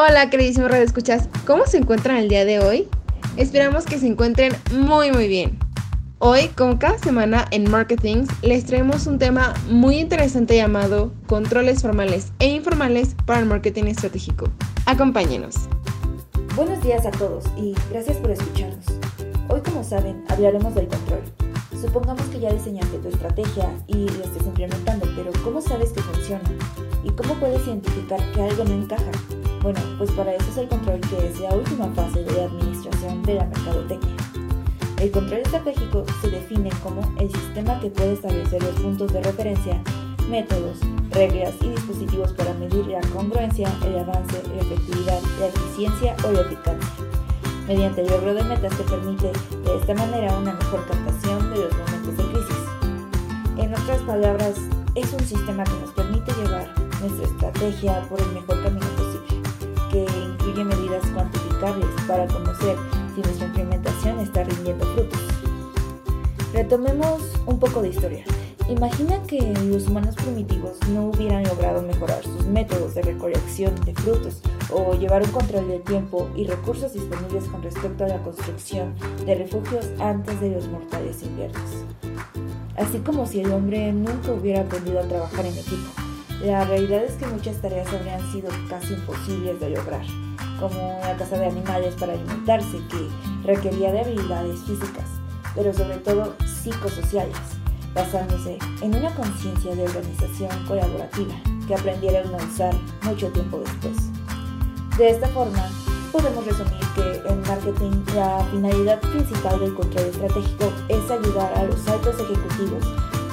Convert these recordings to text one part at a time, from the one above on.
Hola, queridísimos Radio Escuchas. ¿Cómo se encuentran el día de hoy? Esperamos que se encuentren muy, muy bien. Hoy, como cada semana en Marketing, les traemos un tema muy interesante llamado controles formales e informales para el marketing estratégico. Acompáñenos. Buenos días a todos y gracias por escucharnos. Hoy, como saben, hablaremos del control. Supongamos que ya diseñaste tu estrategia y la estés implementando, pero ¿cómo sabes que funciona? ¿Y cómo puedes identificar que algo no encaja? Bueno, pues para eso es el control que es la última fase de la administración de la mercadotecnia. El control estratégico se define como el sistema que puede establecer los puntos de referencia, métodos, reglas y dispositivos para medir la congruencia, el avance, la efectividad, la eficiencia o la eficacia. Mediante el logro de metas que permite de esta manera una mejor captación de los momentos de crisis. En otras palabras, es un sistema que nos permite llevar nuestra estrategia por el mejor camino posible que incluye medidas cuantificables para conocer si nuestra implementación está rindiendo frutos. Retomemos un poco de historia. Imagina que los humanos primitivos no hubieran logrado mejorar sus métodos de recolección de frutos o llevar un control del tiempo y recursos disponibles con respecto a la construcción de refugios antes de los mortales inviernos. Así como si el hombre nunca hubiera aprendido a trabajar en equipo la realidad es que muchas tareas habrían sido casi imposibles de lograr, como la caza de animales para alimentarse, que requería de habilidades físicas, pero sobre todo psicosociales, basándose en una conciencia de organización colaborativa que aprendieron a usar mucho tiempo después. De esta forma, podemos resumir que en marketing la finalidad principal del control estratégico es ayudar a los altos ejecutivos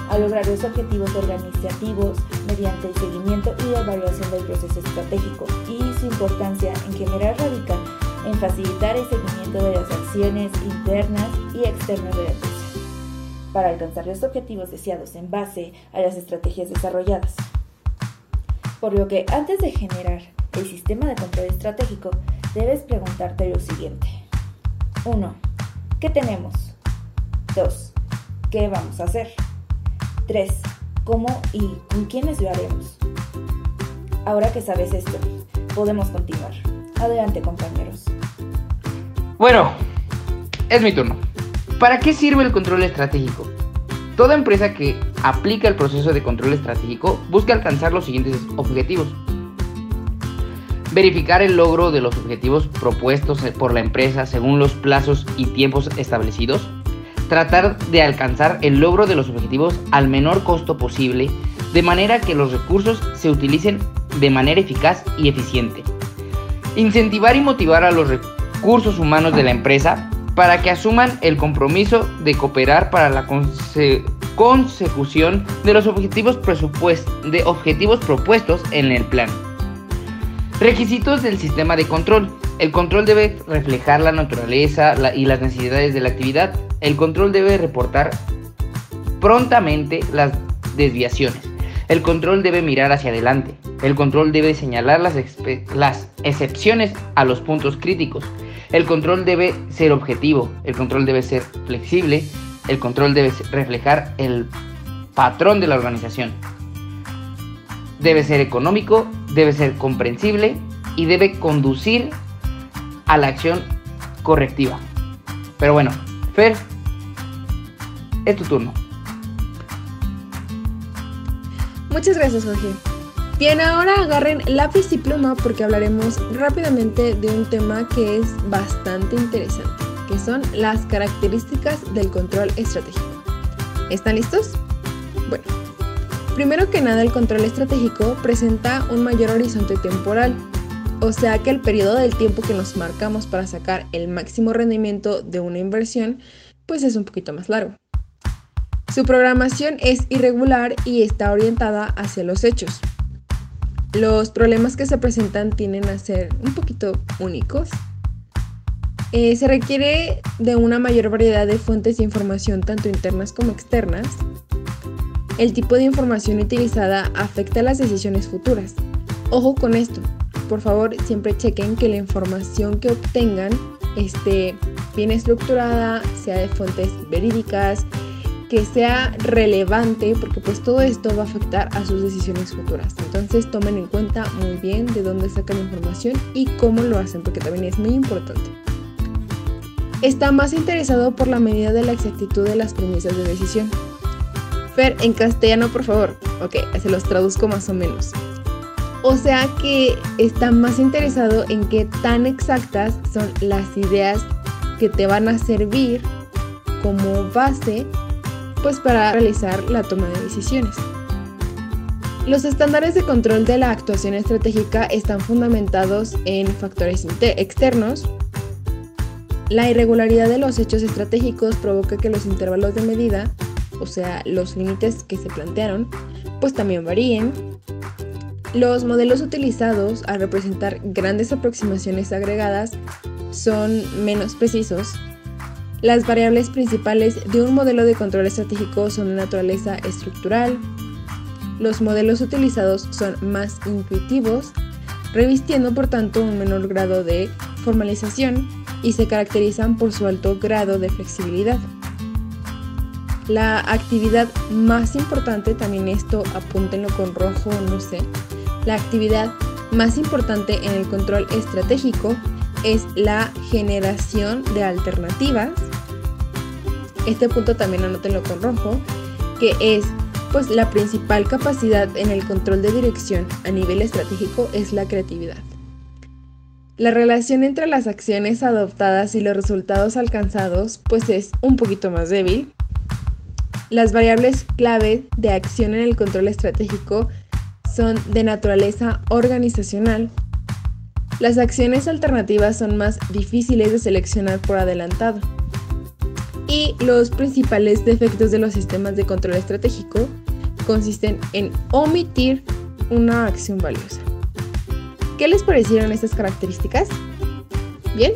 a lograr los objetivos organizativos mediante el seguimiento y la evaluación del proceso estratégico y su importancia en general radica en facilitar el seguimiento de las acciones internas y externas de la empresa para alcanzar los objetivos deseados en base a las estrategias desarrolladas. Por lo que antes de generar el sistema de control estratégico, debes preguntarte lo siguiente. 1. ¿Qué tenemos? 2. ¿Qué vamos a hacer? 3. ¿Cómo y con quiénes lo haremos? Ahora que sabes esto, podemos continuar. Adelante compañeros. Bueno, es mi turno. ¿Para qué sirve el control estratégico? Toda empresa que aplica el proceso de control estratégico busca alcanzar los siguientes objetivos. Verificar el logro de los objetivos propuestos por la empresa según los plazos y tiempos establecidos tratar de alcanzar el logro de los objetivos al menor costo posible, de manera que los recursos se utilicen de manera eficaz y eficiente. Incentivar y motivar a los recursos humanos de la empresa para que asuman el compromiso de cooperar para la consecución de los objetivos, de objetivos propuestos en el plan. Requisitos del sistema de control. El control debe reflejar la naturaleza y las necesidades de la actividad. El control debe reportar prontamente las desviaciones. El control debe mirar hacia adelante. El control debe señalar las, excepciones a los puntos críticos. El control debe ser objetivo. El control debe ser flexible. El control debe reflejar el patrón de la organización. Debe ser económico, debe ser comprensible y debe conducir a la acción correctiva. Pero bueno, Fer, es tu turno. Muchas gracias, Jorge. Bien, ahora agarren lápiz y pluma porque hablaremos rápidamente de un tema que es bastante interesante, que son las características del control estratégico. ¿Están listos? Bueno, primero que nada el control estratégico presenta un mayor horizonte temporal o sea que el periodo del tiempo que nos marcamos para sacar el máximo rendimiento de una inversión, pues es un poquito más largo. Su programación es irregular y está orientada hacia los hechos. Los problemas que se presentan tienden a ser un poquito únicos. Eh, se requiere de una mayor variedad de fuentes de información, tanto internas como externas. El tipo de información utilizada afecta las decisiones futuras. Ojo con esto, por favor siempre chequen que la información que obtengan esté bien estructurada, sea de fuentes verídicas que sea relevante porque pues todo esto va a afectar a sus decisiones futuras. Entonces tomen en cuenta muy bien de dónde sacan información y cómo lo hacen porque también es muy importante. Está más interesado por la medida de la exactitud de las premisas de decisión. Fer, en castellano por favor. Ok, se los traduzco más o menos. O sea que está más interesado en qué tan exactas son las ideas que te van a servir como base pues para realizar la toma de decisiones. Los estándares de control de la actuación estratégica están fundamentados en factores externos. La irregularidad de los hechos estratégicos provoca que los intervalos de medida, o sea, los límites que se plantearon, pues también varíen. Los modelos utilizados al representar grandes aproximaciones agregadas son menos precisos las variables principales de un modelo de control estratégico son de naturaleza estructural. Los modelos utilizados son más intuitivos, revistiendo por tanto un menor grado de formalización y se caracterizan por su alto grado de flexibilidad. La actividad más importante, también esto apúntenlo con rojo, no sé, la actividad más importante en el control estratégico es la generación de alternativas este punto también anótenlo con rojo, que es pues la principal capacidad en el control de dirección a nivel estratégico es la creatividad. La relación entre las acciones adoptadas y los resultados alcanzados pues es un poquito más débil. Las variables clave de acción en el control estratégico son de naturaleza organizacional. Las acciones alternativas son más difíciles de seleccionar por adelantado y los principales defectos de los sistemas de control estratégico consisten en omitir una acción valiosa. ¿Qué les parecieron estas características? ¿Bien?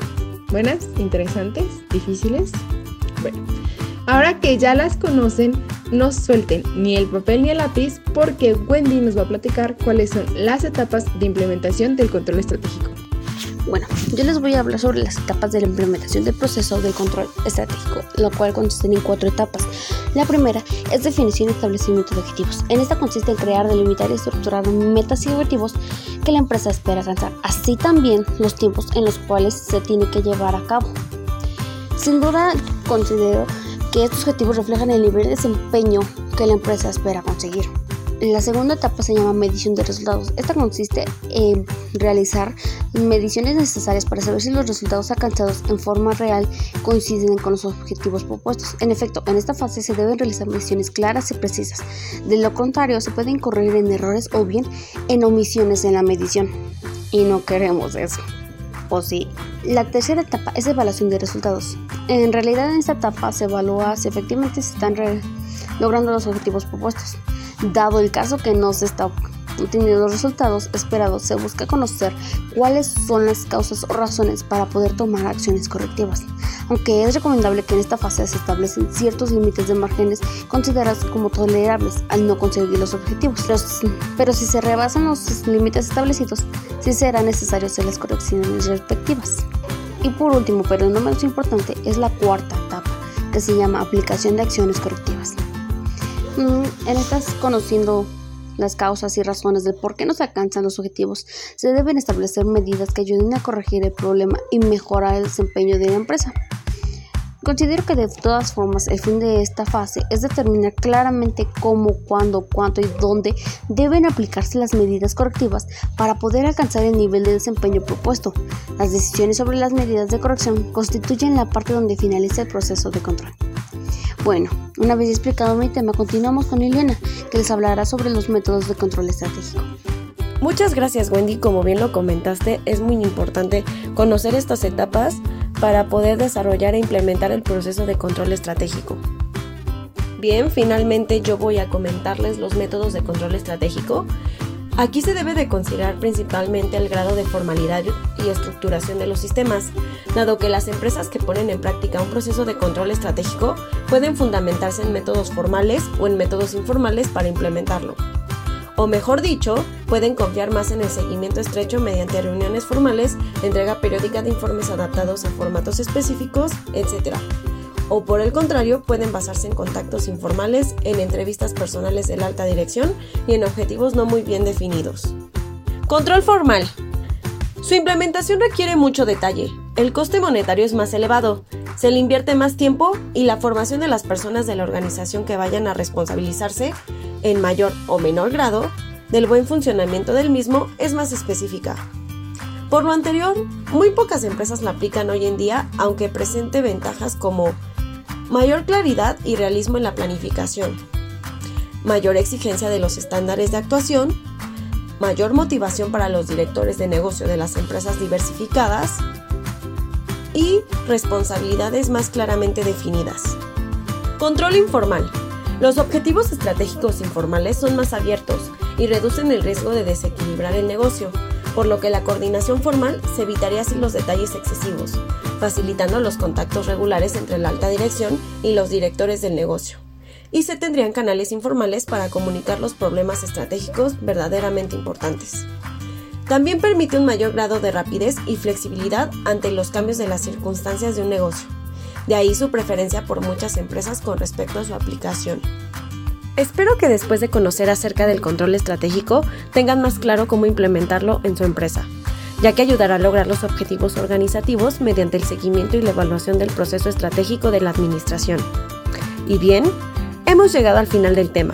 ¿Buenas? ¿Interesantes? ¿Difíciles? Bueno, ahora que ya las conocen, no suelten ni el papel ni el lápiz porque Wendy nos va a platicar cuáles son las etapas de implementación del control estratégico. Bueno, yo les voy a hablar sobre las etapas de la implementación del proceso del control estratégico, lo cual consiste en cuatro etapas. La primera es definición y establecimiento de objetivos. En esta consiste en crear, delimitar y estructurar metas y objetivos que la empresa espera alcanzar, así también los tiempos en los cuales se tiene que llevar a cabo. Sin duda, considero que estos objetivos reflejan el nivel de desempeño que la empresa espera conseguir. La segunda etapa se llama medición de resultados. Esta consiste en realizar mediciones necesarias para saber si los resultados alcanzados en forma real coinciden con los objetivos propuestos. En efecto, en esta fase se deben realizar mediciones claras y precisas. De lo contrario, se puede incurrir en errores o bien en omisiones en la medición. Y no queremos eso. ¿O sí? La tercera etapa es evaluación de resultados. En realidad, en esta etapa se evalúa si efectivamente se están logrando los objetivos propuestos. Dado el caso que no se está obteniendo los resultados esperados, se busca conocer cuáles son las causas o razones para poder tomar acciones correctivas. Aunque es recomendable que en esta fase se establecen ciertos límites de márgenes considerados como tolerables al no conseguir los objetivos. Pero, si se rebasan los límites establecidos, sí será necesario hacer las correcciones respectivas. Y por último, pero no menos importante, es la cuarta etapa, que se llama aplicación de acciones correctivas. Mm, en estas conociendo las causas y razones del por qué no se alcanzan los objetivos, se deben establecer medidas que ayuden a corregir el problema y mejorar el desempeño de la empresa. Considero que de todas formas el fin de esta fase es determinar claramente cómo, cuándo, cuánto y dónde deben aplicarse las medidas correctivas para poder alcanzar el nivel de desempeño propuesto. Las decisiones sobre las medidas de corrección constituyen la parte donde finaliza el proceso de control. Bueno, una vez explicado mi tema, continuamos con Eliana, que les hablará sobre los métodos de control estratégico. Muchas gracias Wendy, como bien lo comentaste, es muy importante conocer estas etapas para poder desarrollar e implementar el proceso de control estratégico. Bien, finalmente yo voy a comentarles los métodos de control estratégico Aquí se debe de considerar principalmente el grado de formalidad y estructuración de los sistemas, dado que las empresas que ponen en práctica un proceso de control estratégico pueden fundamentarse en métodos formales o en métodos informales para implementarlo. O mejor dicho, pueden confiar más en el seguimiento estrecho mediante reuniones formales, entrega periódica de informes adaptados a formatos específicos, etc. o por el contrario pueden basarse en contactos informales, en entrevistas personales de la alta dirección y en objetivos no muy bien definidos. Control formal. Su implementación requiere mucho detalle. El coste monetario es más elevado, se le invierte más tiempo y la formación de las personas de la organización que vayan a responsabilizarse, en mayor o menor grado, del buen funcionamiento del mismo es más específica. Por lo anterior, muy pocas empresas la aplican hoy en día, aunque presente ventajas como mayor claridad y realismo en la planificación, mayor exigencia de los estándares de actuación, mayor motivación para los directores de negocio de las empresas diversificadas y responsabilidades más claramente definidas. Control informal. Los objetivos estratégicos informales son más abiertos y reducen el riesgo de desequilibrar el negocio, por lo que la coordinación formal se evitaría sin los detalles excesivos, facilitando los contactos regulares entre la alta dirección y los directores del negocio. Y se tendrían canales informales para comunicar los problemas estratégicos verdaderamente importantes. También permite un mayor grado de rapidez y flexibilidad ante los cambios de las circunstancias de un negocio. De ahí su preferencia por muchas empresas con respecto a su aplicación. Espero que después de conocer acerca del control estratégico tengan más claro cómo implementarlo en su empresa, ya que ayudará a lograr los objetivos organizativos mediante el seguimiento y la evaluación del proceso estratégico de la administración. Y bien, hemos llegado al final del tema.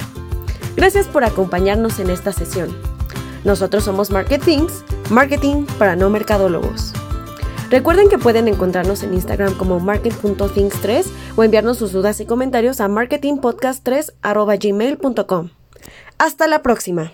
Gracias por acompañarnos en esta sesión. Nosotros somos Marketings, Marketing para no mercadólogos. Recuerden que pueden encontrarnos en Instagram como market.things3 o enviarnos sus dudas y comentarios a marketingpodcast3.gmail.com. Hasta la próxima.